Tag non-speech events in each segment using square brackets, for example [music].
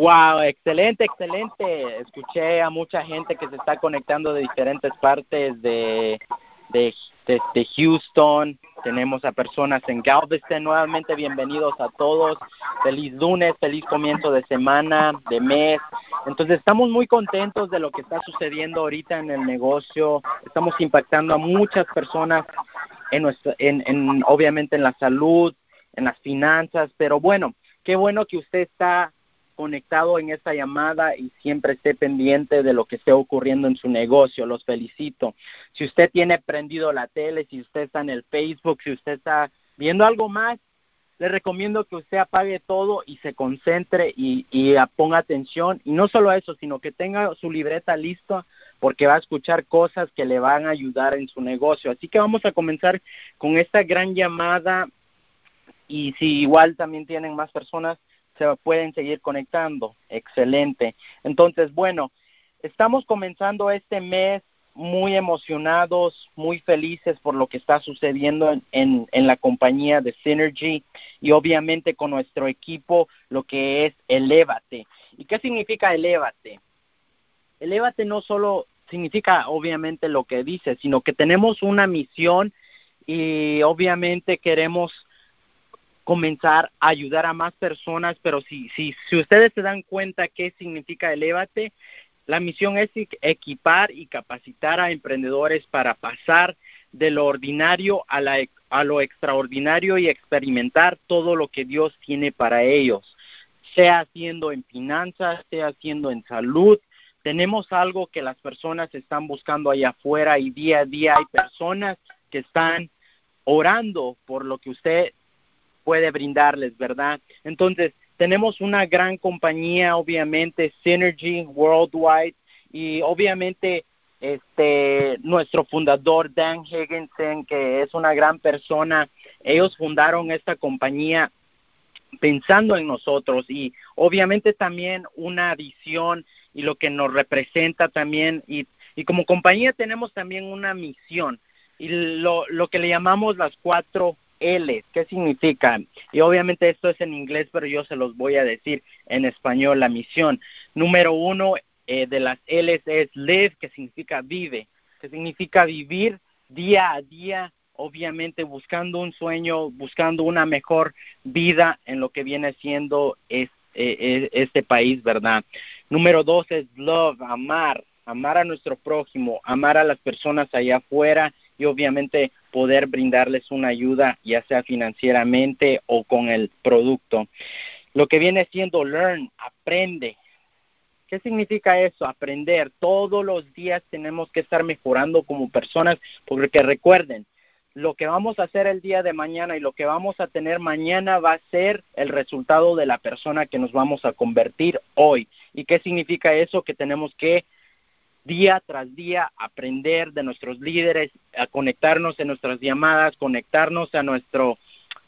Wow, excelente, excelente. Escuché a mucha gente que se está conectando de diferentes partes de, de, de, Houston. Tenemos a personas en Galveston. Nuevamente, bienvenidos a todos. Feliz lunes, feliz comienzo de semana, de mes. Entonces, estamos muy contentos de lo que está sucediendo ahorita en el negocio. Estamos impactando a muchas personas en, nuestra, en, en obviamente en la salud, en las finanzas, pero bueno, qué bueno que usted está conectado en esta llamada y siempre esté pendiente de lo que esté ocurriendo en su negocio. Los felicito. Si usted tiene prendido la tele, si usted está en el Facebook, si usted está viendo algo más, le recomiendo que usted apague todo y se concentre y, ponga atención. Y no solo eso, sino que tenga su libreta lista porque va a escuchar cosas que le van a ayudar en su negocio. Así que vamos a comenzar con esta gran llamada y si igual también tienen más personas, se pueden seguir conectando. Excelente. Entonces, bueno, estamos comenzando este mes muy emocionados, muy felices por lo que está sucediendo en, en, la compañía de Synergy y obviamente con nuestro equipo lo que es Elévate. ¿Y qué significa Elévate? Elévate no solo significa obviamente lo que dice, sino que tenemos una misión y obviamente queremos comenzar a ayudar a más personas, pero si, si, si ustedes se dan cuenta qué significa Elévate, la misión es equipar y capacitar a emprendedores para pasar de lo ordinario a, la, a lo extraordinario y experimentar todo lo que Dios tiene para ellos, sea haciendo en finanzas, sea haciendo en salud. Tenemos algo que las personas están buscando allá afuera y día a día hay personas que están orando por lo que usted puede brindarles, ¿verdad? Entonces, tenemos una gran compañía, obviamente, Synergy Worldwide, y obviamente este nuestro fundador Dan Higginson, que es una gran persona, ellos fundaron esta compañía pensando en nosotros y obviamente también una visión y lo que nos representa también y, y como compañía tenemos también una misión y lo, lo que le llamamos las cuatro L, ¿qué significa? Y obviamente esto es en inglés, pero yo se los voy a decir en español, la misión. Número uno eh, de las L es live, que significa vive, que significa vivir día a día, obviamente buscando un sueño, buscando una mejor vida en lo que viene siendo es, eh, este país, ¿verdad? Número dos es love, amar, amar a nuestro prójimo, amar a las personas allá afuera y obviamente poder brindarles una ayuda, ya sea financieramente o con el producto. Lo que viene siendo learn, aprende. ¿Qué significa eso? Aprender. Todos los días tenemos que estar mejorando como personas, porque recuerden, lo que vamos a hacer el día de mañana y lo que vamos a tener mañana va a ser el resultado de la persona que nos vamos a convertir hoy. ¿Y qué significa eso? Que tenemos que día tras día aprender de nuestros líderes, a conectarnos en nuestras llamadas, conectarnos a nuestro,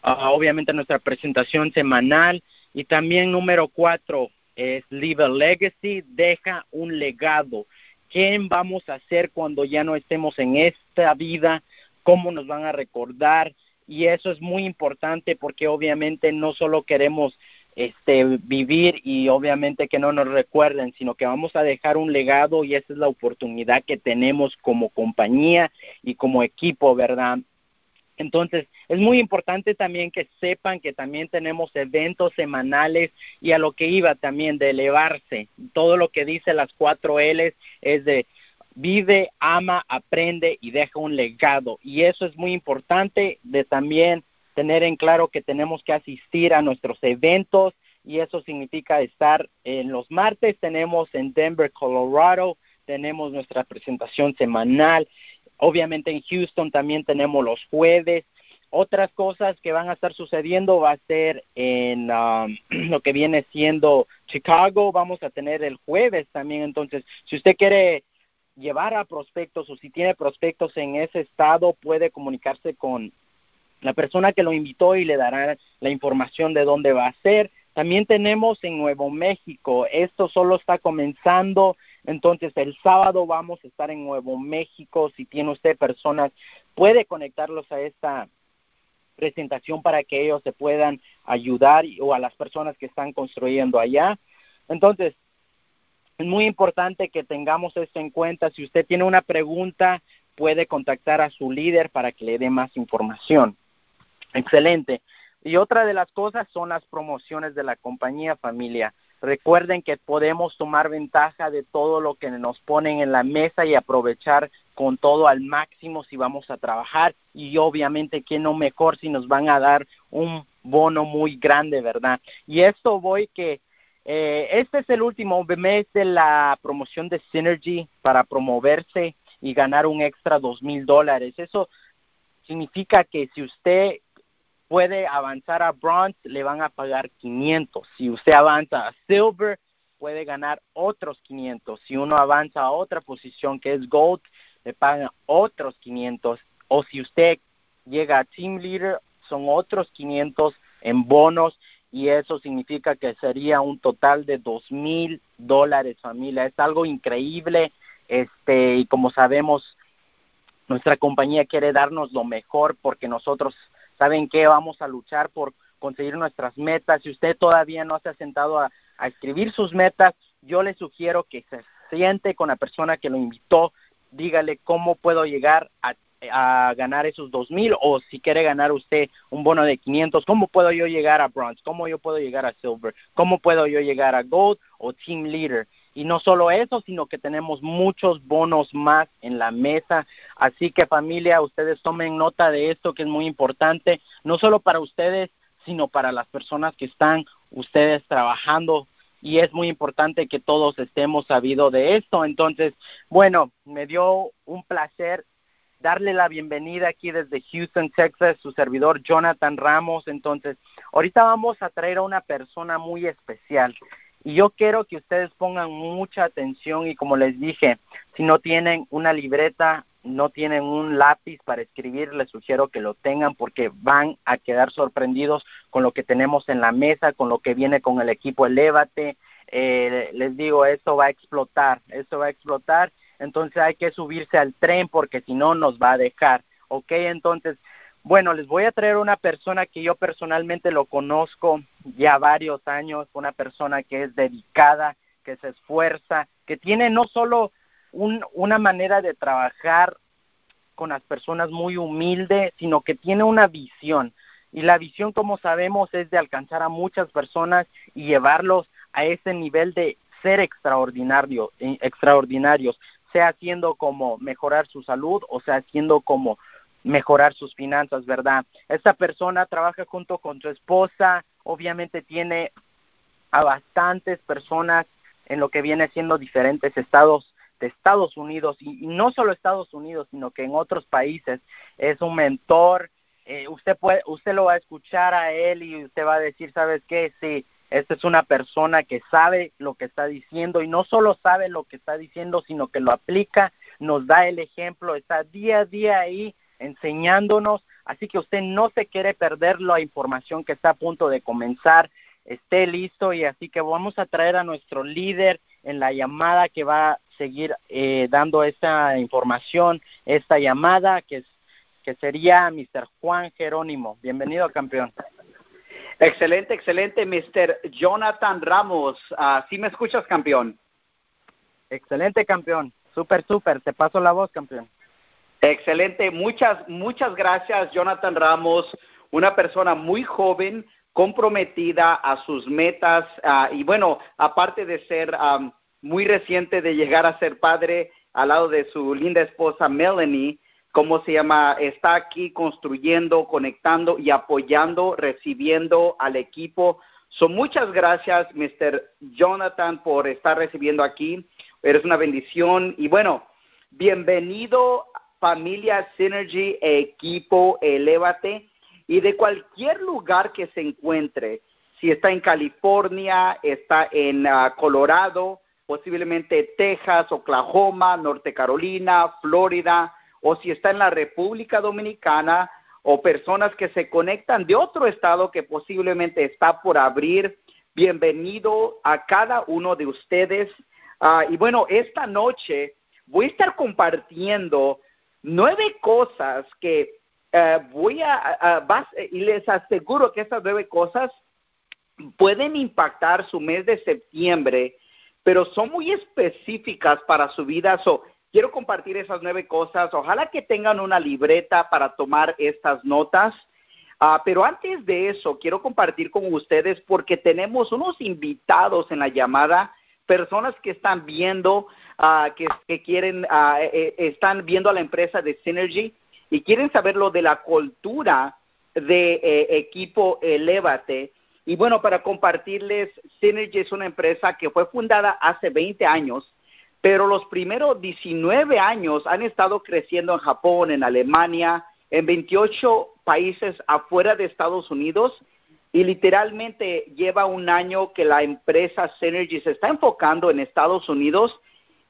obviamente a nuestra presentación semanal y también número cuatro es Leave a Legacy, deja un legado. ¿Qué vamos a hacer cuando ya no estemos en esta vida? ¿Cómo nos van a recordar? Y eso es muy importante porque obviamente no solo queremos este vivir y obviamente que no nos recuerden, sino que vamos a dejar un legado y esa es la oportunidad que tenemos como compañía y como equipo, ¿verdad? Entonces, es muy importante también que sepan que también tenemos eventos semanales y a lo que iba también de elevarse. Todo lo que dice las cuatro L's es de vive, ama, aprende y deja un legado. Y eso es muy importante de también tener en claro que tenemos que asistir a nuestros eventos y eso significa estar en los martes, tenemos en Denver, Colorado, tenemos nuestra presentación semanal, obviamente en Houston también tenemos los jueves. Otras cosas que van a estar sucediendo va a ser en um, [clears throat] lo que viene siendo Chicago, vamos a tener el jueves también, entonces si usted quiere llevar a prospectos o si tiene prospectos en ese estado puede comunicarse con la persona que lo invitó y le dará la información de dónde va a ser. También tenemos en Nuevo México, esto solo está comenzando, entonces el sábado vamos a estar en Nuevo México. Si tiene usted personas, puede conectarlos a esta presentación para que ellos se puedan ayudar o a las personas que están construyendo allá. Entonces, es muy importante que tengamos esto en cuenta. Si usted tiene una pregunta, puede contactar a su líder para que le dé más información. Excelente. Y otra de las cosas son las promociones de la compañía familia. Recuerden que podemos tomar ventaja de todo lo que nos ponen en la mesa y aprovechar con todo al máximo si vamos a trabajar y obviamente que no mejor si nos van a dar un bono muy grande, ¿verdad? Y esto voy que eh, este es el último mes de la promoción de Synergy para promoverse y ganar un extra dos mil dólares. Eso significa que si usted puede avanzar a bronze, le van a pagar 500. Si usted avanza a silver, puede ganar otros 500. Si uno avanza a otra posición que es gold, le pagan otros 500. O si usted llega a team leader, son otros 500 en bonos y eso significa que sería un total de dos mil dólares familia. Es algo increíble, este, y como sabemos, nuestra compañía quiere darnos lo mejor porque nosotros ¿Saben qué? Vamos a luchar por conseguir nuestras metas. Si usted todavía no se ha sentado a, escribir sus metas, yo le sugiero que se siente con la persona que lo invitó, dígale cómo puedo llegar a, ganar esos dos mil o si quiere ganar usted un bono de 500, cómo puedo yo llegar a bronze, cómo yo puedo llegar a silver, cómo puedo yo llegar a gold o team leader. Y no solo eso, sino que tenemos muchos bonos más en la mesa. Así que familia, ustedes tomen nota de esto que es muy importante, no solo para ustedes, sino para las personas que están ustedes trabajando. Y es muy importante que todos estemos sabidos de esto. Entonces, bueno, me dio un placer darle la bienvenida aquí desde Houston, Texas, su servidor Jonathan Ramos. Entonces, ahorita vamos a traer a una persona muy especial. Y yo quiero que ustedes pongan mucha atención y como les dije, si no tienen una libreta, no tienen un lápiz para escribir, les sugiero que lo tengan porque van a quedar sorprendidos con lo que tenemos en la mesa, con lo que viene con el equipo Elévate. Eh, les digo, esto va a explotar, esto va a explotar, entonces hay que subirse al tren porque si no nos va a dejar. ¿Ok? Entonces, bueno, les voy a traer una persona que yo personalmente lo conozco ya varios años, una persona que es dedicada, que se esfuerza, que tiene no solo un, una manera de trabajar con las personas muy humilde, sino que tiene una visión. Y la visión, como sabemos, es de alcanzar a muchas personas y llevarlos a ese nivel de ser extraordinario, eh, extraordinarios, sea haciendo como mejorar su salud o sea haciendo como mejorar sus finanzas, ¿verdad? Esta persona trabaja junto con su esposa, obviamente tiene a bastantes personas en lo que viene siendo diferentes estados de Estados Unidos y, no solo Estados Unidos, sino que en otros países. Es un mentor, eh, usted puede, usted lo va a escuchar a él y usted va a decir, ¿sabes qué? Sí, esta es una persona que sabe lo que está diciendo y no solo sabe lo que está diciendo, sino que lo aplica, nos da el ejemplo, está día a día ahí enseñándonos, así que usted no se quiere perder la información que está a punto de comenzar, esté listo y así que vamos a traer a nuestro líder en la llamada que va a seguir eh, dando esta información, esta llamada que, es, que sería Mr. Juan Jerónimo. Bienvenido, campeón. Excelente, excelente, Mr. Jonathan Ramos. Uh, ¿Sí me escuchas, campeón? Excelente, campeón. Súper, súper. Te paso la voz, campeón. Excelente, muchas, muchas gracias, Jonathan Ramos, una persona muy joven, comprometida a sus metas ah, y bueno, aparte de ser muy reciente de llegar a ser padre al lado de su linda esposa Melanie, ¿cómo se llama? Está aquí construyendo, conectando y apoyando, recibiendo al equipo. son muchas gracias, Mr. Jonathan, por estar recibiendo aquí. Eres una bendición y bueno, bienvenido familia Synergy, equipo, elévate, y de cualquier lugar que se encuentre, si está en California, está en ah, Colorado, posiblemente Texas, Oklahoma, Norte Carolina, Florida, o si está en la República Dominicana, o personas que se conectan de otro estado que posiblemente está por abrir. Bienvenido a cada uno de ustedes. Ah, y bueno, esta noche voy a estar compartiendo nueve cosas que eh, voy a, y les aseguro que estas nueve cosas pueden impactar su mes de septiembre, pero son muy específicas para su vida. So, quiero compartir esas nueve cosas. Ojalá que tengan una libreta para tomar estas notas. Ah, pero antes de eso, quiero compartir con ustedes porque tenemos unos invitados en la llamada, personas que están viendo, ah, que, quieren, eh, están viendo a la empresa de Synergy y quieren saber lo de la cultura de eh, equipo Elevate. Y bueno, para compartirles, Synergy es una empresa que fue fundada hace 20 años, pero los primeros 19 años han estado creciendo en Japón, en Alemania, en 28 países afuera de Estados Unidos y literalmente lleva un año que la empresa Synergy se está enfocando en Estados Unidos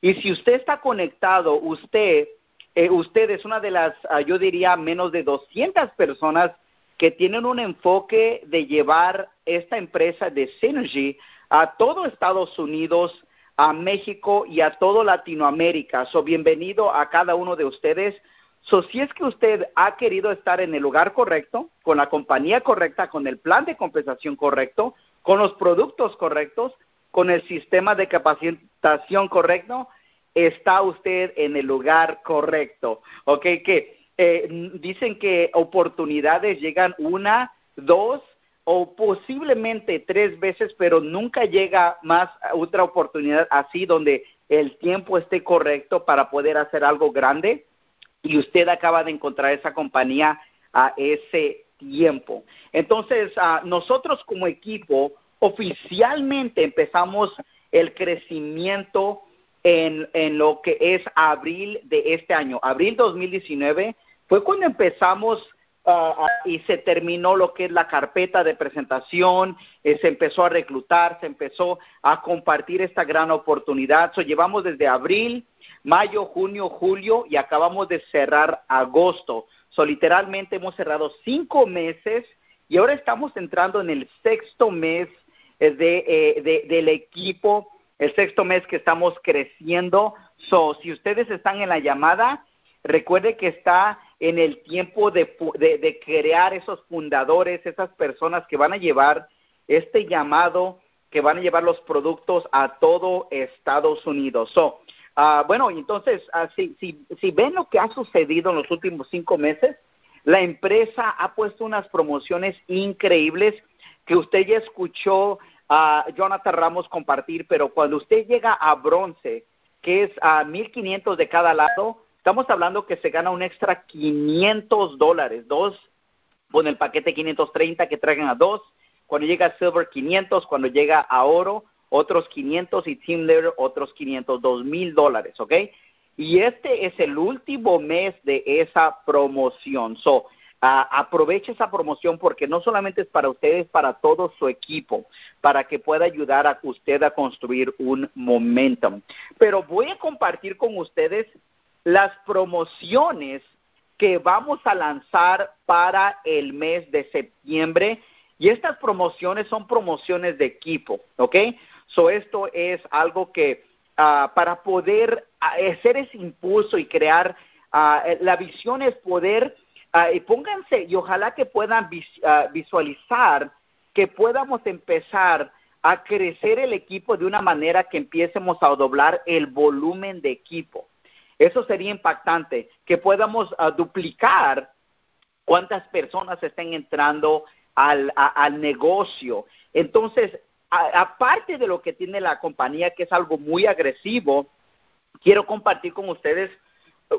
y si usted está conectado, usted, eh, usted es una de las, ah, yo diría, menos de 200 personas que tienen un enfoque de llevar esta empresa de Synergy a todo Estados Unidos, a México y a todo Latinoamérica. So, bienvenido a cada uno de ustedes. So, si es que usted ha querido estar en el lugar correcto, con la compañía correcta, con el plan de compensación correcto, con los productos correctos, con el sistema de capacitación correcto, está usted en el lugar correcto. ¿Ok? Que eh, dicen que oportunidades llegan una, dos o posiblemente tres veces, pero nunca llega más otra oportunidad así donde el tiempo esté correcto para poder hacer algo grande y usted acaba de encontrar esa compañía a ese tiempo. Entonces, ah, nosotros como equipo oficialmente empezamos el crecimiento en, en lo que es abril de este año. Abril 2019 fue cuando empezamos ah, y se terminó lo que es la carpeta de presentación, eh, se empezó a reclutar, se empezó a compartir esta gran oportunidad. So, llevamos desde abril mayo, junio, julio y acabamos de cerrar agosto. So, literalmente hemos cerrado cinco meses y ahora estamos entrando en el sexto mes eh, de, del equipo, el sexto mes que estamos creciendo. So, si ustedes están en la llamada, recuerde que está en el tiempo de, de, crear esos fundadores, esas personas que van a llevar este llamado, que van a llevar los productos a todo Estados Unidos. So, Ah, bueno, entonces, ah, si, si, ven lo que ha sucedido en los últimos cinco meses, la empresa ha puesto unas promociones increíbles que usted ya escuchó a Jonathan Ramos compartir, pero cuando usted llega a bronce, que es a 1.500 de cada lado, estamos hablando que se gana un extra 500 dólares, dos con el paquete 530 que traigan a dos, cuando llega a silver 500, cuando llega a oro otros 500 y Team Leader otros 500, dos mil dólares, ¿ok? Y este es el último mes de esa promoción. So, aproveche esa promoción porque no solamente es para ustedes, para todo su equipo, para que pueda ayudar a usted a construir un momentum. Pero voy a compartir con ustedes las promociones que vamos a lanzar para el mes de septiembre. Y estas promociones son promociones de equipo, ¿ok? So, esto es algo que ah, para poder ah, hacer ese impulso y crear, ah, la visión es poder, y pónganse, y ojalá que puedan visualizar que podamos empezar a crecer el equipo de una manera que empiecemos a doblar el volumen de equipo. Eso sería impactante, que podamos duplicar cuántas personas estén entrando al, al negocio. Entonces, aparte de lo que tiene la compañía, que es algo muy agresivo, quiero compartir con ustedes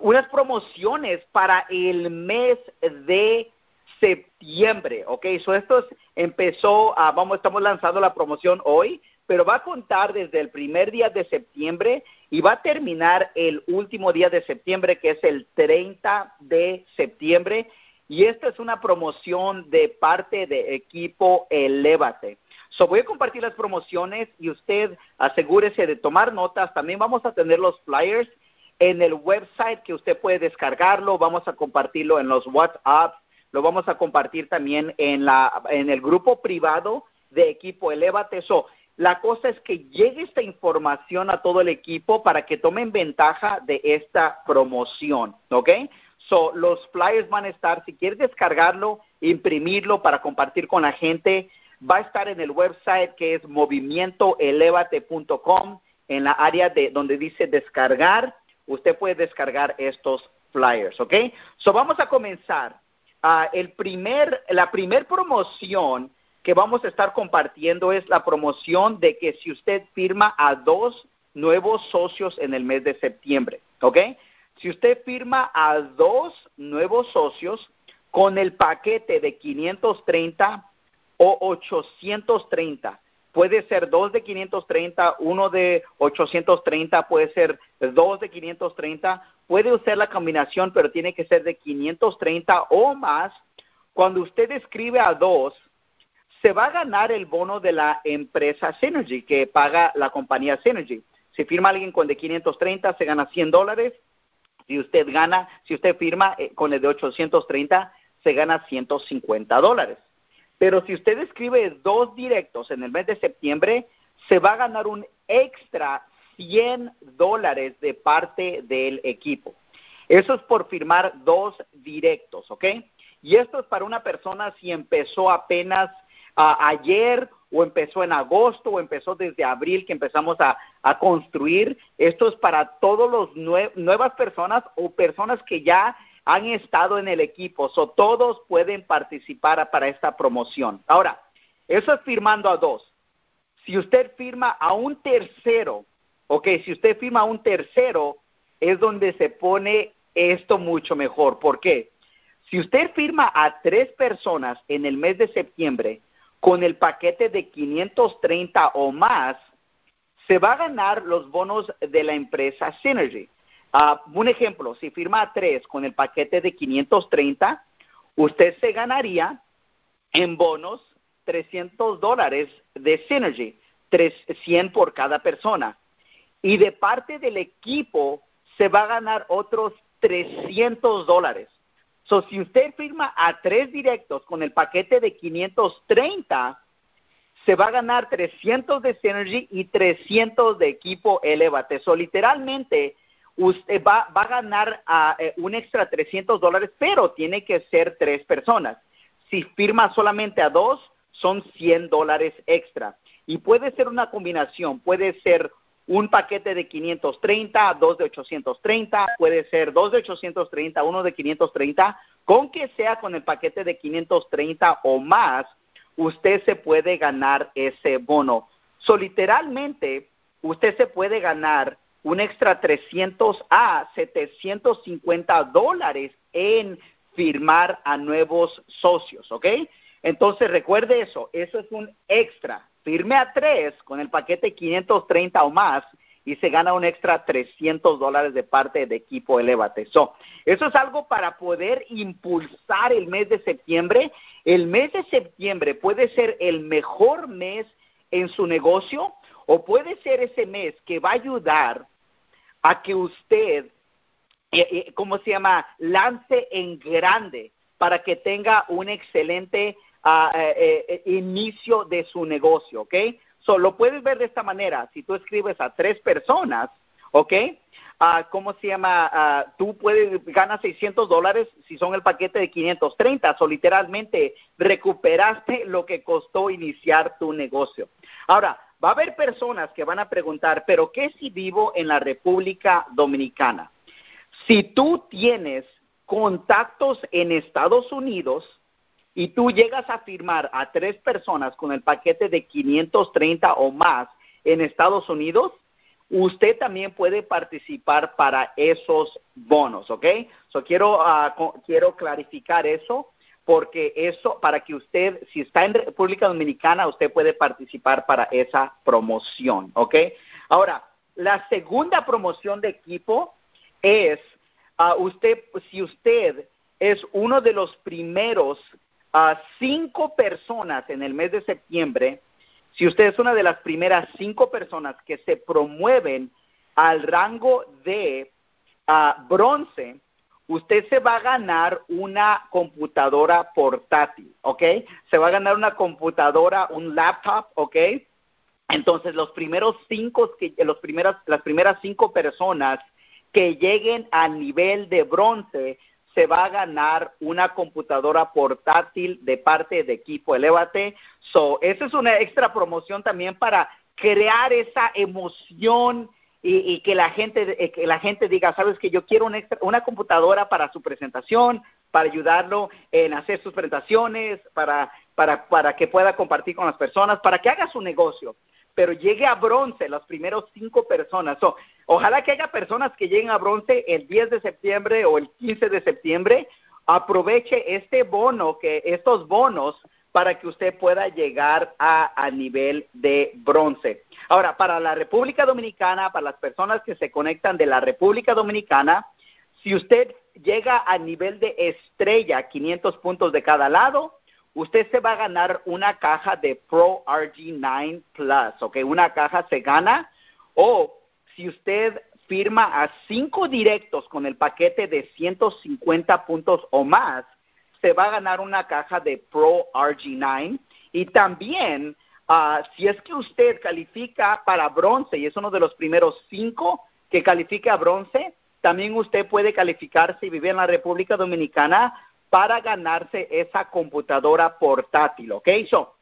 unas promociones para el mes de septiembre, ¿ok? So esto empezó, vamos, estamos lanzando la promoción hoy, pero va a contar desde el primer día de septiembre y va a terminar el último día de septiembre, que es el 30 de septiembre. Y esta es una promoción de parte de equipo Elevate. So, voy a compartir las promociones y usted asegúrese de tomar notas. También vamos a tener los flyers en el website que usted puede descargarlo. Vamos a compartirlo en los WhatsApp. Lo vamos a compartir también en, la, en el grupo privado de equipo Elevate. So, la cosa es que llegue esta información a todo el equipo para que tomen ventaja de esta promoción, ¿ok? So, los flyers van a estar, si quieres descargarlo, imprimirlo para compartir con la gente, va a estar en el website que es movimientoelevate.com en la área de donde dice descargar. Usted puede descargar estos flyers, ¿ok? So vamos a comenzar. Uh, el primer, la primer promoción que vamos a estar compartiendo es la promoción de que si usted firma a dos nuevos socios en el mes de septiembre, ¿ok? Si usted firma a dos nuevos socios con el paquete de 530 o 830, puede ser dos de 530, uno de 830, puede ser dos de 530, puede usar la combinación, pero tiene que ser de 530 o más. Cuando usted escribe a dos, se va a ganar el bono de la empresa Synergy que paga la compañía Synergy. Si firma alguien con de 530, se gana 100 dólares. Si usted gana, si usted firma eh, con el de 830, se gana 150 dólares. Pero si usted escribe dos directos en el mes de septiembre, se va a ganar un extra 100 dólares de parte del equipo. Eso es por firmar dos directos, ¿ok? Y esto es para una persona si empezó apenas ayer o empezó en agosto o empezó desde abril que empezamos a, construir. Esto es para todos los nuevas personas o personas que ya han estado en el equipo. So, todos pueden participar para esta promoción. Ahora, eso es firmando a dos. Si usted firma a un tercero, ok, si usted firma a un tercero, es donde se pone esto mucho mejor. ¿Por qué? Si usted firma a tres personas en el mes de septiembre, con el paquete de 530 o más, se va a ganar los bonos de la empresa Synergy. Uh, un ejemplo, si firma tres con el paquete de 530, usted se ganaría en bonos 300 dólares de Synergy, 100 por cada persona. Y de parte del equipo se va a ganar otros 300 dólares. So, si usted firma a tres directos con el paquete de 530, se va a ganar 300 de Synergy y 300 de equipo Elevate. So, literalmente, usted va, a ganar uh, un extra 300 dólares, pero tiene que ser tres personas. Si firma solamente a dos, son 100 dólares extra. Y puede ser una combinación, puede ser un paquete de 530, dos de 830, puede ser dos de 830, uno de 530, con que sea con el paquete de 530 o más, usted se puede ganar ese bono. So, literalmente, usted se puede ganar un extra 300 a 750 dólares en firmar a nuevos socios, ¿ok? Entonces recuerde eso, eso es un extra firme a tres con el paquete 530 o más y se gana un extra 300 dólares de parte de equipo Elevate. So, eso es algo para poder impulsar el mes de septiembre. El mes de septiembre puede ser el mejor mes en su negocio o puede ser ese mes que va a ayudar a que usted, eh, eh, ¿cómo se llama?, lance en grande para que tenga un excelente eh, inicio de su negocio, ¿ok? Solo puedes ver de esta manera. Si tú escribes a tres personas, ¿ok? Uh, ¿Cómo se llama? Uh, tú puedes ganar 600 dólares si son el paquete de 530. O literalmente recuperaste lo que costó iniciar tu negocio. Ahora, va a haber personas que van a preguntar, ¿pero qué si vivo en la República Dominicana? Si tú tienes contactos en Estados Unidos, y tú llegas a firmar a tres personas con el paquete de 530 o más en Estados Unidos, usted también puede participar para esos bonos, ¿ok? So quiero, ah, quiero clarificar eso porque eso, para que usted, si está en República Dominicana, usted puede participar para esa promoción, ¿ok? Ahora, la segunda promoción de equipo es, uh, usted, si usted es uno de los primeros a cinco personas en el mes de septiembre, si usted es una de las primeras cinco personas que se promueven al rango de ah, bronce, usted se va a ganar una computadora portátil, ¿ok? Se va a ganar una computadora, un laptop, ¿ok? Entonces, los primeros cinco, los primeras, las primeras cinco personas que lleguen a nivel de bronce se va a ganar una computadora portátil de parte de equipo Elevate. So, esa es una extra promoción también para crear esa emoción y, que la gente eh, que la gente diga, sabes que yo quiero una, una computadora para su presentación, para ayudarlo en hacer sus presentaciones, para, para, para que pueda compartir con las personas, para que haga su negocio pero llegue a bronce los primeros cinco personas. Ojalá que haya personas que lleguen a bronce el 10 de septiembre o el 15 de septiembre. Aproveche este bono, que estos bonos, para que usted pueda llegar a, a nivel de bronce. Ahora, para la República Dominicana, para las personas que se conectan de la República Dominicana, si usted llega a nivel de estrella, 500 puntos de cada lado, usted se va a ganar una caja de Pro RG9 Plus, ¿ok? Una caja se gana o si usted firma a cinco directos con el paquete de 150 puntos o más, se va a ganar una caja de Pro RG9 y también ah, si es que usted califica para bronce y es uno de los primeros cinco que califica a bronce, también usted puede calificar si vive en la República Dominicana para ganarse esa computadora portátil, ¿ok? So,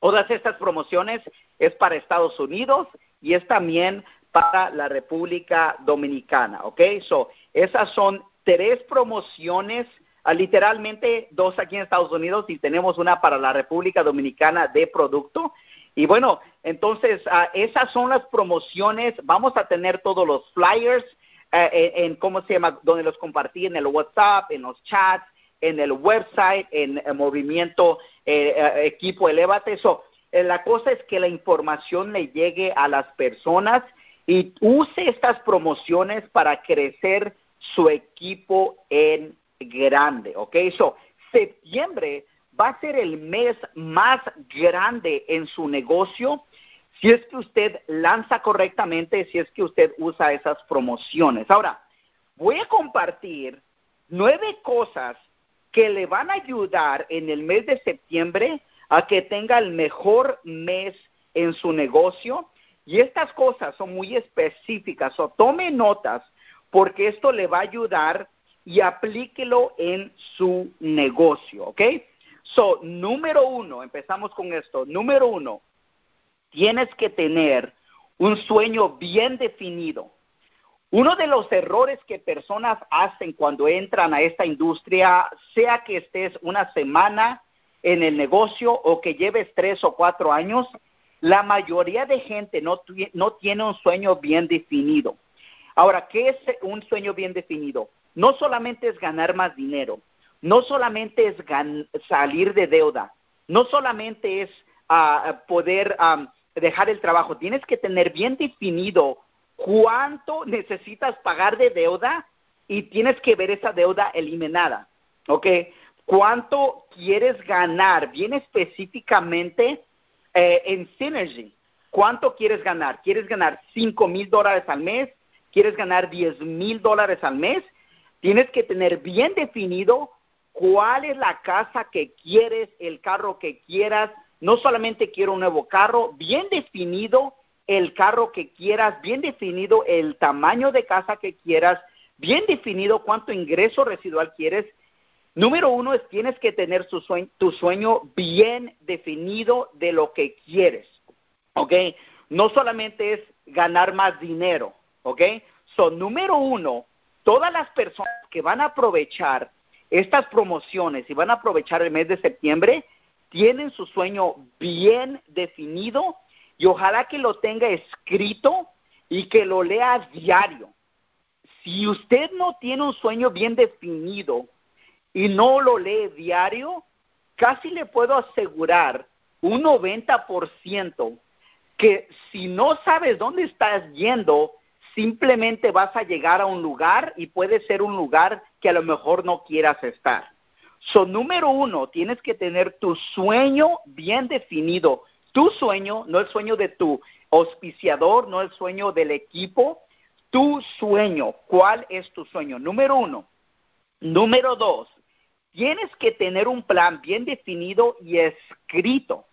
todas estas promociones es para Estados Unidos y es también para la República Dominicana, ¿ok? So, esas son tres promociones, ah, literalmente dos aquí en Estados Unidos y tenemos una para la República Dominicana de producto. Y bueno, entonces ah, esas son las promociones. Vamos a tener todos los flyers eh, en, cómo se llama, donde los compartí en el WhatsApp, en los chats, en el website, en el movimiento eh, eh, equipo Elevate. Eso, eh, la cosa es que la información le llegue a las personas y use estas promociones para crecer su equipo en grande, ¿ok? So, septiembre va a ser el mes más grande en su negocio si es que usted lanza correctamente, si es que usted usa esas promociones. Ahora, voy a compartir nueve cosas que le van a ayudar en el mes de septiembre a que tenga el mejor mes en su negocio. Y estas cosas son muy específicas, o tome notas, porque esto le va a ayudar y aplíquelo en su negocio, ¿ok? So, número uno, empezamos con esto. Número uno, tienes que tener un sueño bien definido. Uno de los errores que personas hacen cuando entran a esta industria, sea que estés una semana en el negocio o que lleves tres o cuatro años, la mayoría de gente no, no tiene un sueño bien definido. Ahora, ¿qué es un sueño bien definido? No solamente es ganar más dinero, no solamente es salir de deuda, no solamente es ah, poder dejar el trabajo, tienes que tener bien definido cuánto necesitas pagar de deuda y tienes que ver esa deuda eliminada, ¿ok? ¿Cuánto quieres ganar? Bien específicamente eh, en Synergy. ¿Cuánto quieres ganar? ¿Quieres ganar 5 mil dólares al mes? ¿Quieres ganar 10 mil dólares al mes? Tienes que tener bien definido cuál es la casa que quieres, el carro que quieras. No solamente quiero un nuevo carro, bien definido el carro que quieras, bien definido el tamaño de casa que quieras, bien definido cuánto ingreso residual quieres. Número uno es tienes que tener tu sueño, bien definido de lo que quieres, ¿ok? No solamente es ganar más dinero, ¿ok? Son número uno, todas las personas que van a aprovechar estas promociones y van a aprovechar el mes de septiembre, tienen su sueño bien definido y ojalá que lo tenga escrito y que lo lea diario. Si usted no tiene un sueño bien definido y no lo lee diario, casi le puedo asegurar un 90% que si no sabes dónde estás yendo, simplemente vas a llegar a un lugar y puede ser un lugar que a lo mejor no quieras estar. So, número uno, tienes que tener tu sueño bien definido tu sueño, no el sueño de tu auspiciador, no el sueño del equipo, tu sueño. ¿Cuál es tu sueño? Número uno. Número dos, tienes que tener un plan bien definido y escrito.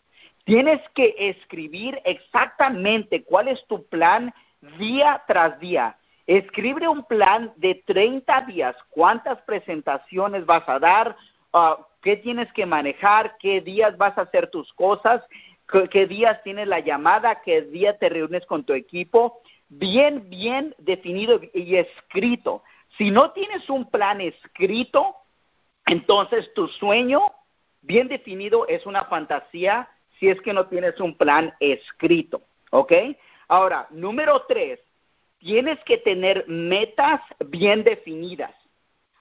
Tienes que escribir exactamente cuál es tu plan día tras día. Escribe un plan de 30 días. ¿Cuántas presentaciones vas a dar? Ah, ¿Qué tienes que manejar? ¿Qué días vas a hacer tus cosas? ¿Qué, días tienes la llamada? ¿Qué día te reúnes con tu equipo? Bien, bien definido y escrito. Si no tienes un plan escrito, entonces tu sueño bien definido es una fantasía si es que no tienes un plan escrito. ¿Ok? Ahora, número tres, tienes que tener metas bien definidas.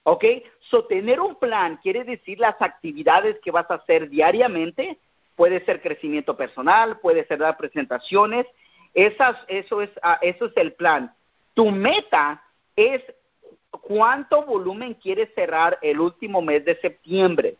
¿Ok? So, tener un plan quiere decir las actividades que vas a hacer diariamente. Puede ser crecimiento personal, puede ser dar presentaciones. Eso, es, ah, eso es el plan. Tu meta es cuánto volumen quieres cerrar el último mes de septiembre.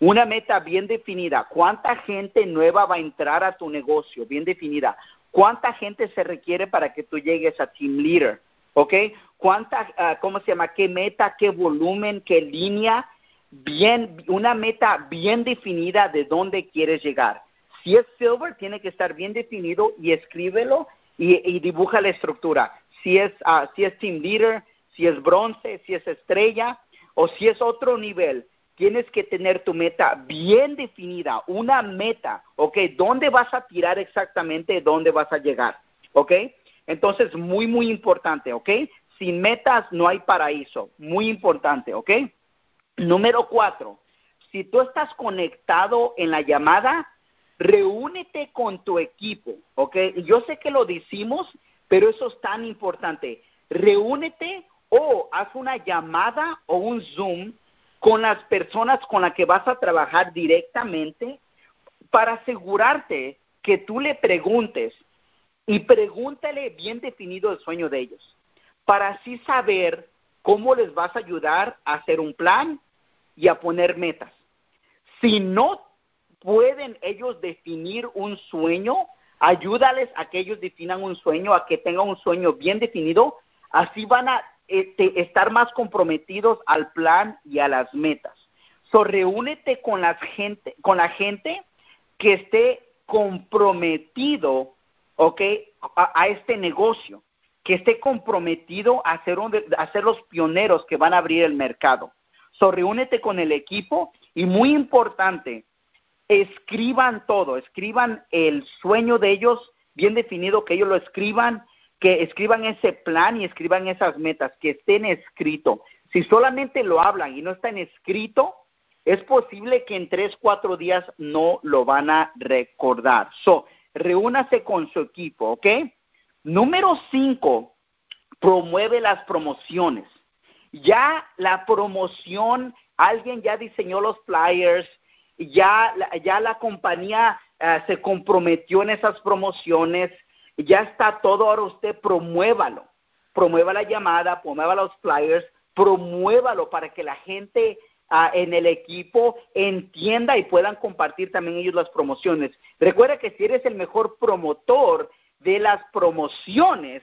Una meta bien definida. ¿Cuánta gente nueva va a entrar a tu negocio? Bien definida. ¿Cuánta gente se requiere para que tú llegues a team leader? ¿Ok? ¿Cuánta, ah, cómo se llama? ¿Qué meta, qué volumen, qué línea? Bien, una meta bien definida de dónde quieres llegar. Si es silver, tiene que estar bien definido y escríbelo y, dibuja la estructura. Si es, uh, si es team leader, si es bronce, si es estrella o si es otro nivel, tienes que tener tu meta bien definida, una meta, ¿ok? ¿Dónde vas a tirar exactamente? ¿Dónde vas a llegar? ¿Ok? Entonces, muy, muy importante, ¿ok? Sin metas no hay paraíso, muy importante, ¿ok? Número cuatro, si tú estás conectado en la llamada, reúnete con tu equipo, ¿ok? Yo sé que lo decimos, pero eso es tan importante. Reúnete o haz una llamada o un Zoom con las personas con las que vas a trabajar directamente para asegurarte que tú le preguntes y pregúntale bien definido el sueño de ellos, para así saber cómo les vas a ayudar a hacer un plan y a poner metas. Si no pueden ellos definir un sueño, ayúdales a que ellos definan un sueño, a que tengan un sueño bien definido, así van a este, estar más comprometidos al plan y a las metas. So, reúnete con la gente, con la gente que esté comprometido, ¿ok? A, este negocio, que esté comprometido a ser, a ser los pioneros que van a abrir el mercado. So, reúnete con el equipo y muy importante, escriban todo, escriban el sueño de ellos bien definido, que ellos lo escriban que escriban ese plan y escriban esas metas, que estén escrito. Si solamente lo hablan y no están escrito, es posible que en tres, cuatro días no lo van a recordar. So, reúnase con su equipo, ¿ok? Número cinco, promueve las promociones. Ya la promoción, alguien ya diseñó los flyers, ya, ya la compañía eh, se comprometió en esas promociones, ya está todo, ahora usted promuévalo, promueva la llamada, promueva los flyers, promuévalo para que la gente ah, en el equipo entienda y puedan compartir también ellos las promociones. Recuerda que si eres el mejor promotor de las promociones,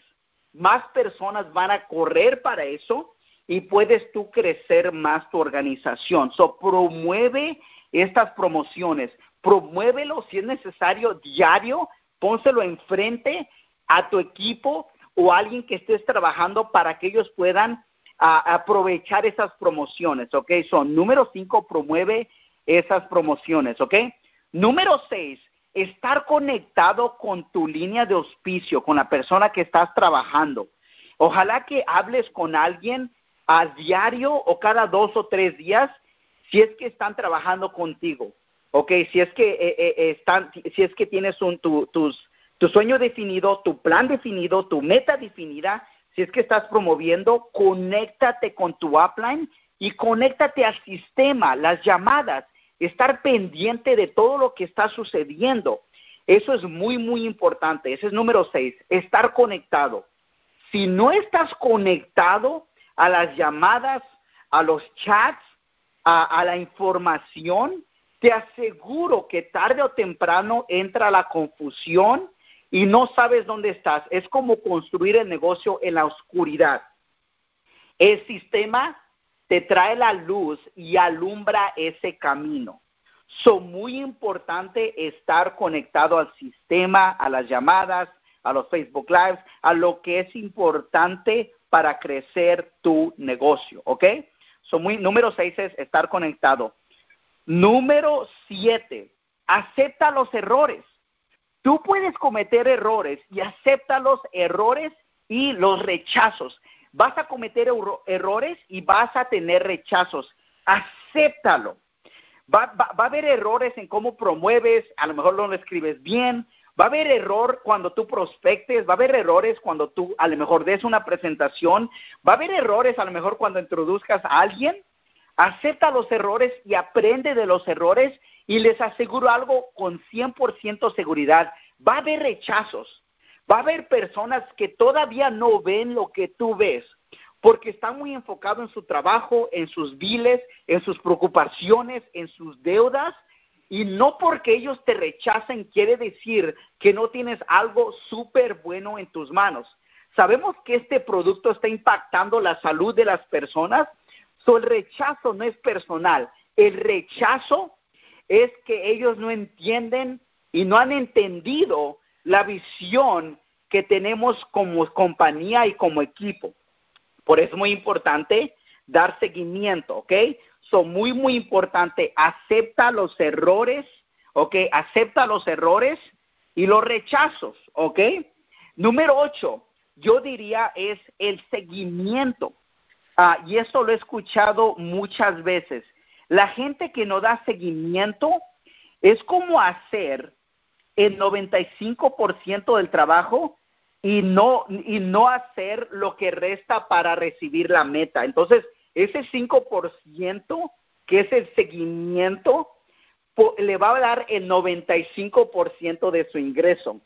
más personas van a correr para eso y puedes tú crecer más tu organización. So, promueve estas promociones, promuévelo si es necesario diario pónselo enfrente a tu equipo o a alguien que estés trabajando para que ellos puedan aprovechar esas promociones, ¿ok? Son número cinco, promueve esas promociones, ¿ok? Número seis, estar conectado con tu línea de auspicio, con la persona que estás trabajando. Ojalá que hables con alguien a diario o cada dos o tres días si es que están trabajando contigo. Ok, si es que, eh, eh, están, si es que tienes un, tu, tus, tu sueño definido, tu plan definido, tu meta definida, si es que estás promoviendo, conéctate con tu upline y conéctate al sistema, las llamadas, estar pendiente de todo lo que está sucediendo. Eso es muy, muy importante. Ese es número seis, estar conectado. Si no estás conectado a las llamadas, a los chats, a la información, te aseguro que tarde o temprano entra la confusión y no sabes dónde estás. Es como construir el negocio en la oscuridad. El sistema te trae la luz y alumbra ese camino. Son muy importante estar conectado al sistema, a las llamadas, a los Facebook Lives, a lo que es importante para crecer tu negocio, ¿ok? So, muy, número seis es estar conectado. Número siete, acepta los errores. Tú puedes cometer errores y acepta los errores y los rechazos. Vas a cometer errores y vas a tener rechazos. Acéptalo. Va, va, va, a haber errores en cómo promueves, a lo mejor no lo escribes bien, va a haber error cuando tú prospectes, va a haber errores cuando tú a lo mejor des una presentación, va a haber errores a lo mejor cuando introduzcas a alguien. Acepta los errores y aprende de los errores y les aseguro algo con 100% seguridad, va a haber rechazos, va a haber personas que todavía no ven lo que tú ves, porque están muy enfocados en su trabajo, en sus biles, en sus preocupaciones, en sus deudas, y no porque ellos te rechacen quiere decir que no tienes algo súper bueno en tus manos. Sabemos que este producto está impactando la salud de las personas, so el rechazo no es personal, el rechazo es que ellos no entienden y no han entendido la visión que tenemos como compañía y como equipo. Por eso es muy importante dar seguimiento, ¿ok? Son muy, muy importante. Acepta los errores, ¿ok? Acepta los errores y los rechazos, ¿ok? Número ocho, yo diría es el seguimiento. Ah, y esto lo he escuchado muchas veces. La gente que no da seguimiento es como hacer el 95% del trabajo y no, y no hacer lo que resta para recibir la meta. Entonces, ese 5% que es el seguimiento, le va a dar el 95% de su ingreso.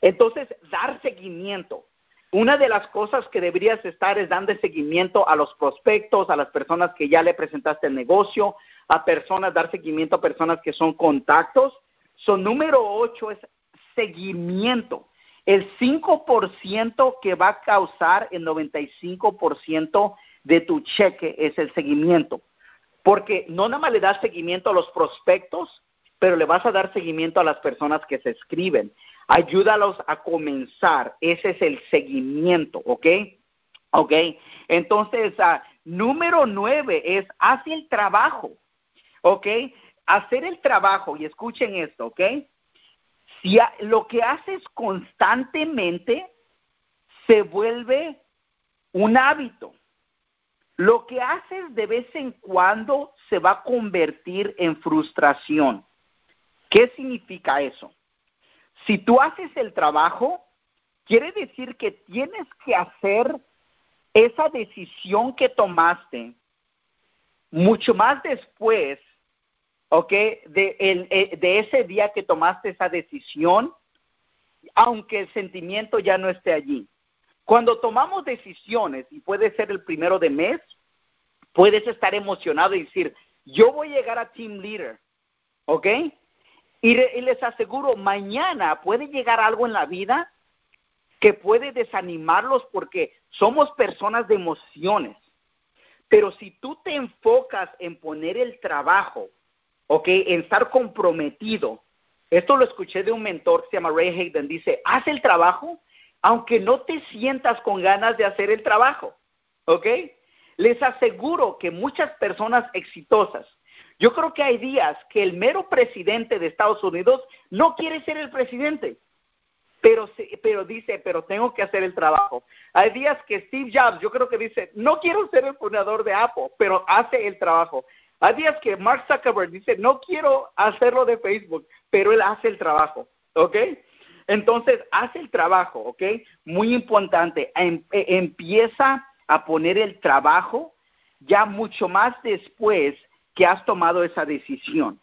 Entonces, dar seguimiento. Una de las cosas que deberías estar es dando seguimiento a los prospectos, a las personas que ya le presentaste el negocio, a personas, dar seguimiento a personas que son contactos. Su número ocho es seguimiento. El 5% que va a causar el 95% de tu cheque es el seguimiento. Porque no nada más le das seguimiento a los prospectos, pero le vas a dar seguimiento a las personas que se escriben. Ayúdalos a comenzar. Ese es el seguimiento, ¿ok? ¿Ok? Entonces, uh, número nueve es, haz el trabajo, ¿ok? Hacer el trabajo, y escuchen esto, ¿ok? Si lo que haces constantemente se vuelve un hábito. Lo que haces de vez en cuando se va a convertir en frustración. ¿Qué significa eso? Si tú haces el trabajo, quiere decir que tienes que hacer esa decisión que tomaste mucho más después, ¿ok? De, eh, de ese día que tomaste esa decisión, aunque el sentimiento ya no esté allí. Cuando tomamos decisiones, y puede ser el primero de mes, puedes estar emocionado y decir, yo voy a llegar a team leader, ¿ok? Y, les aseguro, mañana puede llegar algo en la vida que puede desanimarlos porque somos personas de emociones. Pero si tú te enfocas en poner el trabajo, ¿ok? En estar comprometido. Esto lo escuché de un mentor que se llama Ray Hayden. Dice, haz el trabajo aunque no te sientas con ganas de hacer el trabajo. ¿Ok? Les aseguro que muchas personas exitosas yo creo que hay días que el mero presidente de Estados Unidos no quiere ser el presidente, pero, pero dice, pero tengo que hacer el trabajo. Hay días que Steve Jobs, yo creo que dice, no quiero ser el fundador de Apple, pero hace el trabajo. Hay días que Mark Zuckerberg dice, no quiero hacerlo de Facebook, pero él hace el trabajo, ¿ok? Entonces, hace el trabajo, ¿ok? Muy importante, em, e, empieza a poner el trabajo ya mucho más después que has tomado esa decisión.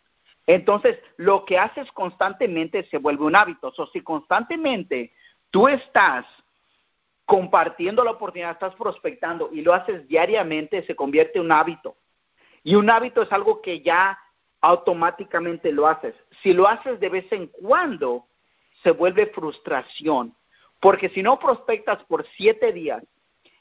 Entonces, lo que haces constantemente se vuelve un hábito. O si constantemente tú estás compartiendo la oportunidad, estás prospectando y lo haces diariamente, se convierte en un hábito. Y un hábito es algo que ya automáticamente lo haces. Si lo haces de vez en cuando, se vuelve frustración. Porque si no prospectas por siete días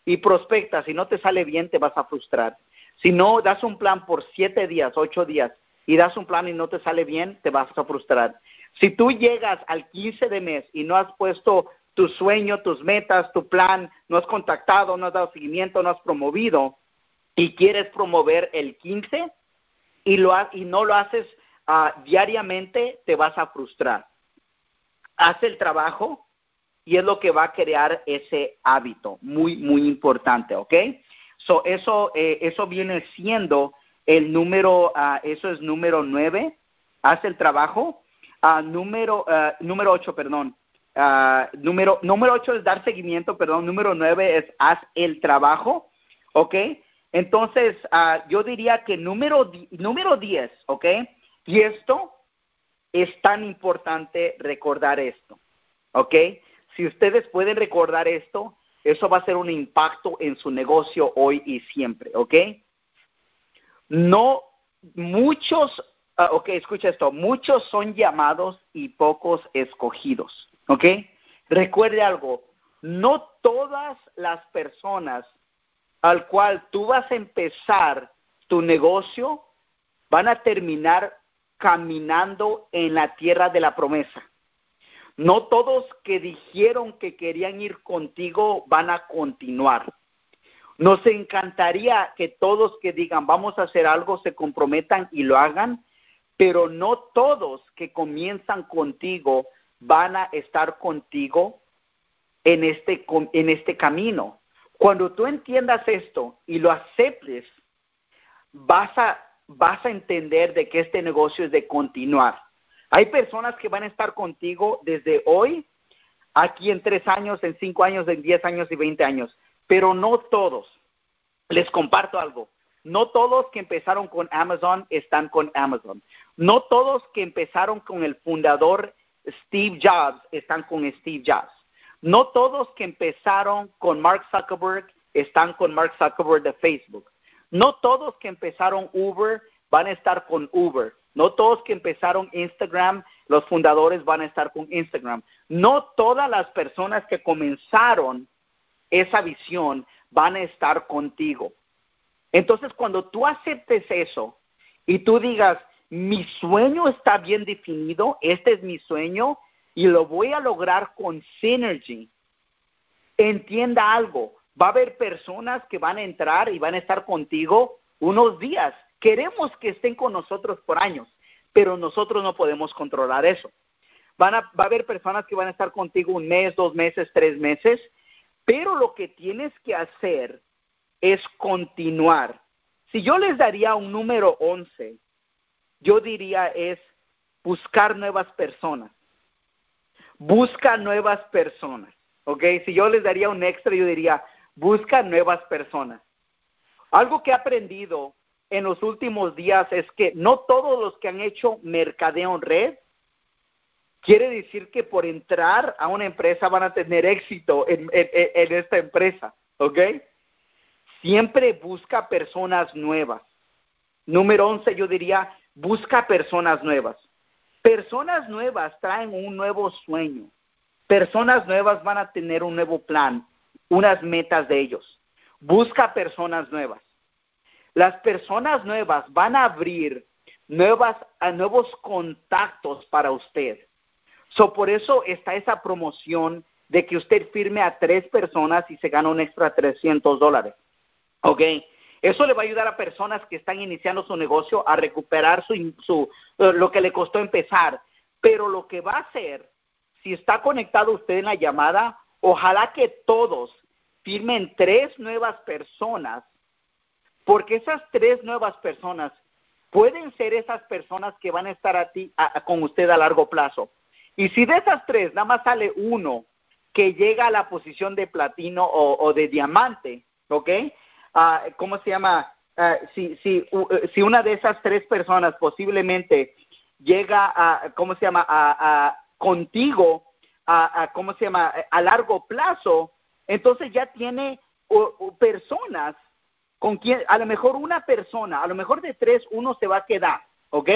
y prospectas y no te sale bien, te vas a frustrar. Si no das un plan por siete días, ocho días, y das un plan y no te sale bien, te vas a frustrar. Si tú llegas al 15 de mes y no has puesto tu sueño, tus metas, tu plan, no has contactado, no has dado seguimiento, no has promovido y quieres promover el 15 y, lo y no lo haces ah, diariamente, te vas a frustrar. Haz el trabajo y es lo que va a crear ese hábito, muy, muy importante, ¿ok? So, eso, eh, eso viene siendo el número, uh, eso es número nueve, haz el trabajo. Uh, número, número ocho, perdón. número, número ocho es dar seguimiento, perdón. Número nueve es haz el trabajo, ¿ok? Entonces, yo diría que número, número diez, ¿ok? Y esto es tan importante recordar esto, ¿ok? Si ustedes pueden recordar esto, eso va a ser un impacto en su negocio hoy y siempre, ¿ok? No, muchos, uh, ok, escucha esto, muchos son llamados y pocos escogidos, ¿ok? Recuerde algo, no todas las personas al cual tú vas a empezar tu negocio van a terminar caminando en la tierra de la promesa. No todos que dijeron que querían ir contigo van a continuar. Nos encantaría que todos que digan vamos a hacer algo se comprometan y lo hagan, pero no todos que comienzan contigo van a estar contigo en este, en este camino. Cuando tú entiendas esto y lo aceptes, vas a, vas a entender de que este negocio es de continuar. Hay personas que van a estar contigo desde hoy, aquí en tres años, en cinco años, en diez años y veinte años, pero no todos. Les comparto algo. No todos que empezaron con Amazon están con Amazon. No todos que empezaron con el fundador Steve Jobs están con Steve Jobs. No todos que empezaron con Mark Zuckerberg están con Mark Zuckerberg de Facebook. No todos que empezaron Uber van a estar con Uber. No todos que empezaron Instagram, los fundadores van a estar con Instagram. No todas las personas que comenzaron esa visión van a estar contigo. Entonces, cuando tú aceptes eso y tú digas, mi sueño está bien definido, este es mi sueño y lo voy a lograr con Synergy, entienda algo, va a haber personas que van a entrar y van a estar contigo unos días Queremos que estén con nosotros por años, pero nosotros no podemos controlar eso. Va a haber personas que van a estar contigo un mes, dos meses, tres meses, pero lo que tienes que hacer es continuar. Si yo les daría un número 11, yo diría es buscar nuevas personas. Busca nuevas personas. ¿Ok? Si yo les daría un extra, yo diría, busca nuevas personas. Algo que he aprendido en los últimos días es que no todos los que han hecho mercadeo en red quiere decir que por entrar a una empresa van a tener éxito en, esta empresa, ¿ok? Siempre busca personas nuevas. Número 11, yo diría, busca personas nuevas. Personas nuevas traen un nuevo sueño. Personas nuevas van a tener un nuevo plan, unas metas de ellos. Busca personas nuevas. Las personas nuevas van a abrir nuevas, a nuevos contactos para usted. So, por eso está esa promoción de que usted firme a tres personas y se gana un extra 300 dólares. ¿Ok? Eso le va a ayudar a personas que están iniciando su negocio a recuperar su, eh, lo que le costó empezar. Pero lo que va a hacer, si está conectado usted en la llamada, ojalá que todos firmen tres nuevas personas porque esas tres nuevas personas pueden ser esas personas que van a estar a ti, con usted a largo plazo. Y si de esas tres nada más sale uno que llega a la posición de platino o, de diamante, ¿ok? Ah, ¿Cómo se llama? Ah, eh, si una de esas tres personas posiblemente llega a, ¿cómo se llama? A, contigo, a, ¿cómo se llama? A largo plazo, entonces ya tiene personas con quien, a lo mejor una persona, a lo mejor de tres, uno se va a quedar, ¿ok?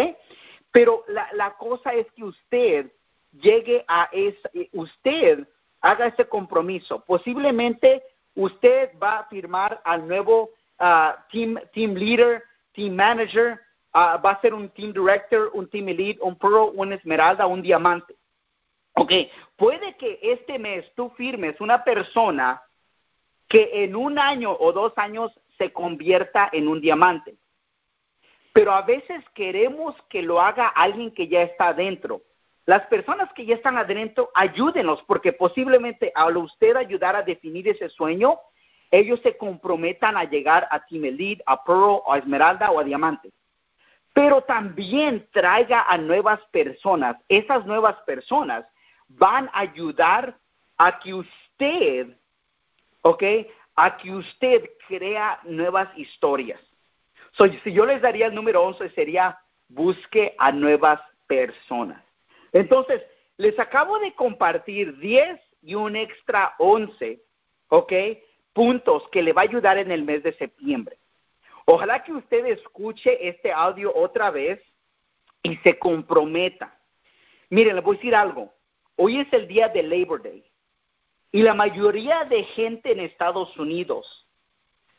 Pero la, la cosa es que usted llegue a ese, usted haga ese compromiso. Posiblemente usted va a firmar al nuevo ah, team, team leader, team manager, ah, va a ser un team director, un team elite, un pro, un esmeralda, un diamante. Ok, puede que este mes tú firmes una persona que en un año o dos años se convierta en un diamante. Pero a veces queremos que lo haga alguien que ya está adentro. Las personas que ya están adentro, ayúdenos, porque posiblemente al usted ayudar a definir ese sueño, ellos se comprometan a llegar a Team Elite, a Pearl, a Esmeralda o a Diamante. Pero también traiga a nuevas personas. Esas nuevas personas van a ayudar a que usted, ¿ok? A que usted crea nuevas historias. si yo les daría el número 11 sería busque a nuevas personas. Entonces, les acabo de compartir 10 y un extra 11, ¿ok? Puntos que le va a ayudar en el mes de septiembre. Ojalá que usted escuche este audio otra vez y se comprometa. Miren, le voy a decir algo. Hoy es el día de Labor Day y la mayoría de gente en Estados Unidos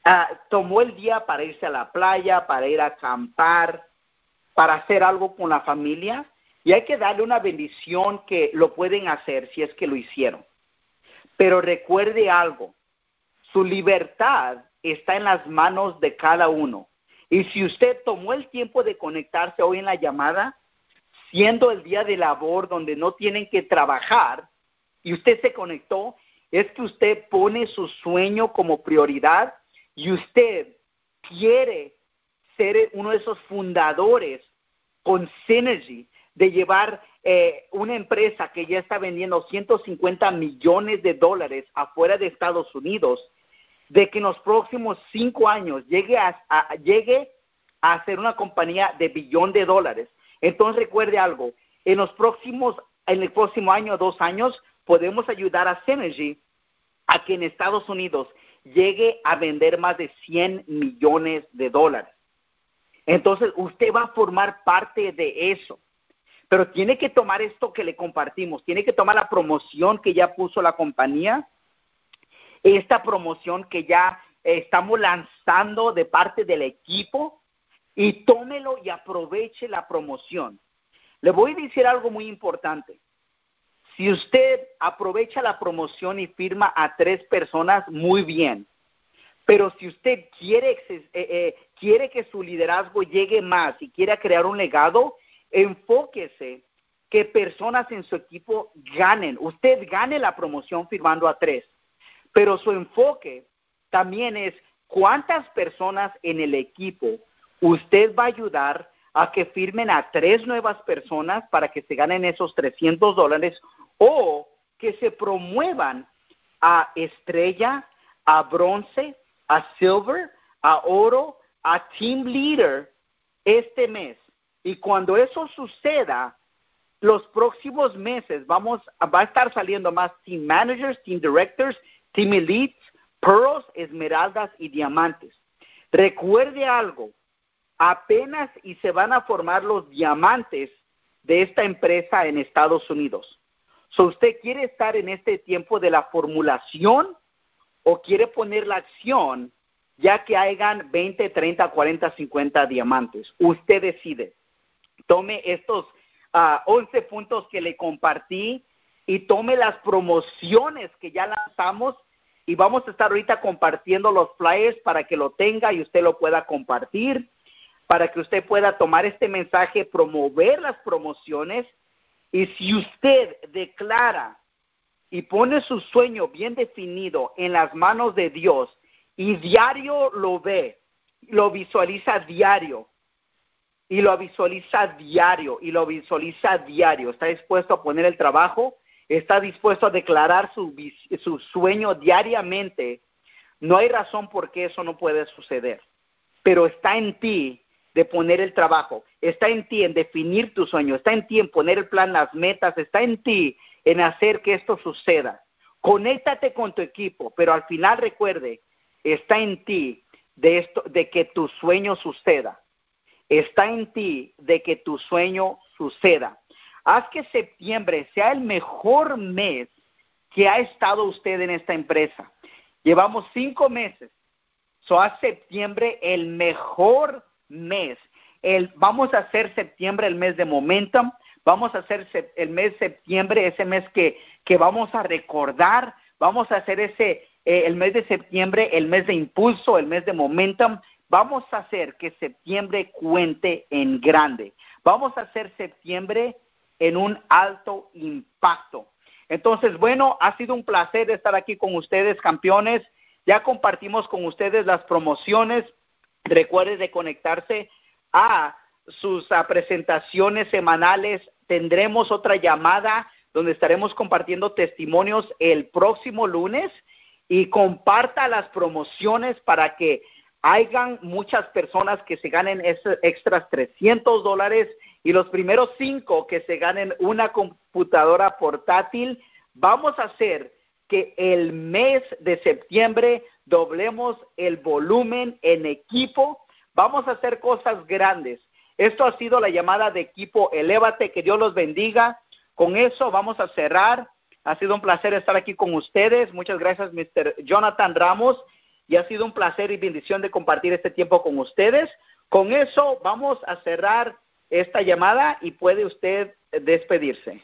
ah, tomó el día para irse a la playa, para ir a acampar, para hacer algo con la familia y hay que darle una bendición que lo pueden hacer si es que lo hicieron. Pero recuerde algo, su libertad está en las manos de cada uno. Y si usted tomó el tiempo de conectarse hoy en la llamada, siendo el día de labor donde no tienen que trabajar y usted se conectó, es que usted pone su sueño como prioridad y usted quiere ser uno de esos fundadores con Synergy de llevar eh, una empresa que ya está vendiendo 150 millones de dólares afuera de Estados Unidos, de que en los próximos cinco años llegue a, a ser una compañía de billón de dólares. Entonces recuerde algo, en los próximos, en el próximo año dos años, podemos ayudar a Synergy a que en Estados Unidos llegue a vender más de 100 millones de dólares. Entonces, usted va a formar parte de eso. Pero tiene que tomar esto que le compartimos, tiene que tomar la promoción que ya puso la compañía, esta promoción que ya estamos lanzando de parte del equipo y tómelo y aproveche la promoción. Le voy a decir algo muy importante. Si usted aprovecha la promoción y firma a tres personas, muy bien. Pero si usted quiere, eh, eh, quiere que su liderazgo llegue más y quiere crear un legado, enfóquese que personas en su equipo ganen. Usted gane la promoción firmando a tres. Pero su enfoque también es cuántas personas en el equipo usted va a ayudar a que firmen a tres nuevas personas para que se ganen esos 300 dólares o que se promuevan a estrella, a bronce, a silver, a oro, a team leader este mes. Y cuando eso suceda, los próximos meses vamos va a estar saliendo más team managers, team directors, team elites, pearls, esmeraldas y diamantes. Recuerde algo, apenas y se van a formar los diamantes de esta empresa en Estados Unidos. So, ¿Usted quiere estar en este tiempo de la formulación o quiere poner la acción ya que hayan 20, 30, 40, 50 diamantes? Usted decide. Tome estos 11 ah, puntos que le compartí y tome las promociones que ya lanzamos y vamos a estar ahorita compartiendo los flyers para que lo tenga y usted lo pueda compartir para que usted pueda tomar este mensaje, promover las promociones y si usted declara y pone su sueño bien definido en las manos de Dios y diario lo ve, lo visualiza diario y lo visualiza diario y lo visualiza diario, está dispuesto a poner el trabajo, está dispuesto a declarar su, su sueño diariamente, no hay razón por qué eso no puede suceder, pero está en ti de poner el trabajo, está en ti en definir tu sueño, está en ti en poner el plan, las metas, está en ti en hacer que esto suceda. Conéctate con tu equipo, pero al final recuerde, está en ti de esto de que tu sueño suceda. Está en ti de que tu sueño suceda. Haz que septiembre sea el mejor mes que ha estado usted en esta empresa. Llevamos cinco meses. So, haz septiembre el mejor mes. El, vamos a hacer septiembre el mes de momentum Vamos a hacer el mes septiembre, ese mes que, que vamos a recordar, vamos a hacer ese, eh, el mes de septiembre, el mes de impulso, el mes de momentum. Vamos a hacer que septiembre cuente en grande. Vamos a hacer septiembre en un alto impacto. Entonces, bueno, ha sido un placer estar aquí con ustedes, campeones. Ya compartimos con ustedes las promociones. Recuerden de conectarse a sus presentaciones semanales. Tendremos otra llamada donde estaremos compartiendo testimonios el próximo lunes y comparta las promociones para que hayan muchas personas que se ganen esos extras 300 dólares y los primeros cinco que se ganen una computadora portátil. Vamos a hacer que el mes de septiembre doblemos el volumen en equipo. Vamos a hacer cosas grandes. Esto ha sido la llamada de equipo Elévate. Que Dios los bendiga. Con eso vamos a cerrar. Ha sido un placer estar aquí con ustedes. Muchas gracias, Mr. Jonathan Ramos. Y ha sido un placer y bendición de compartir este tiempo con ustedes. Con eso vamos a cerrar esta llamada y puede usted despedirse.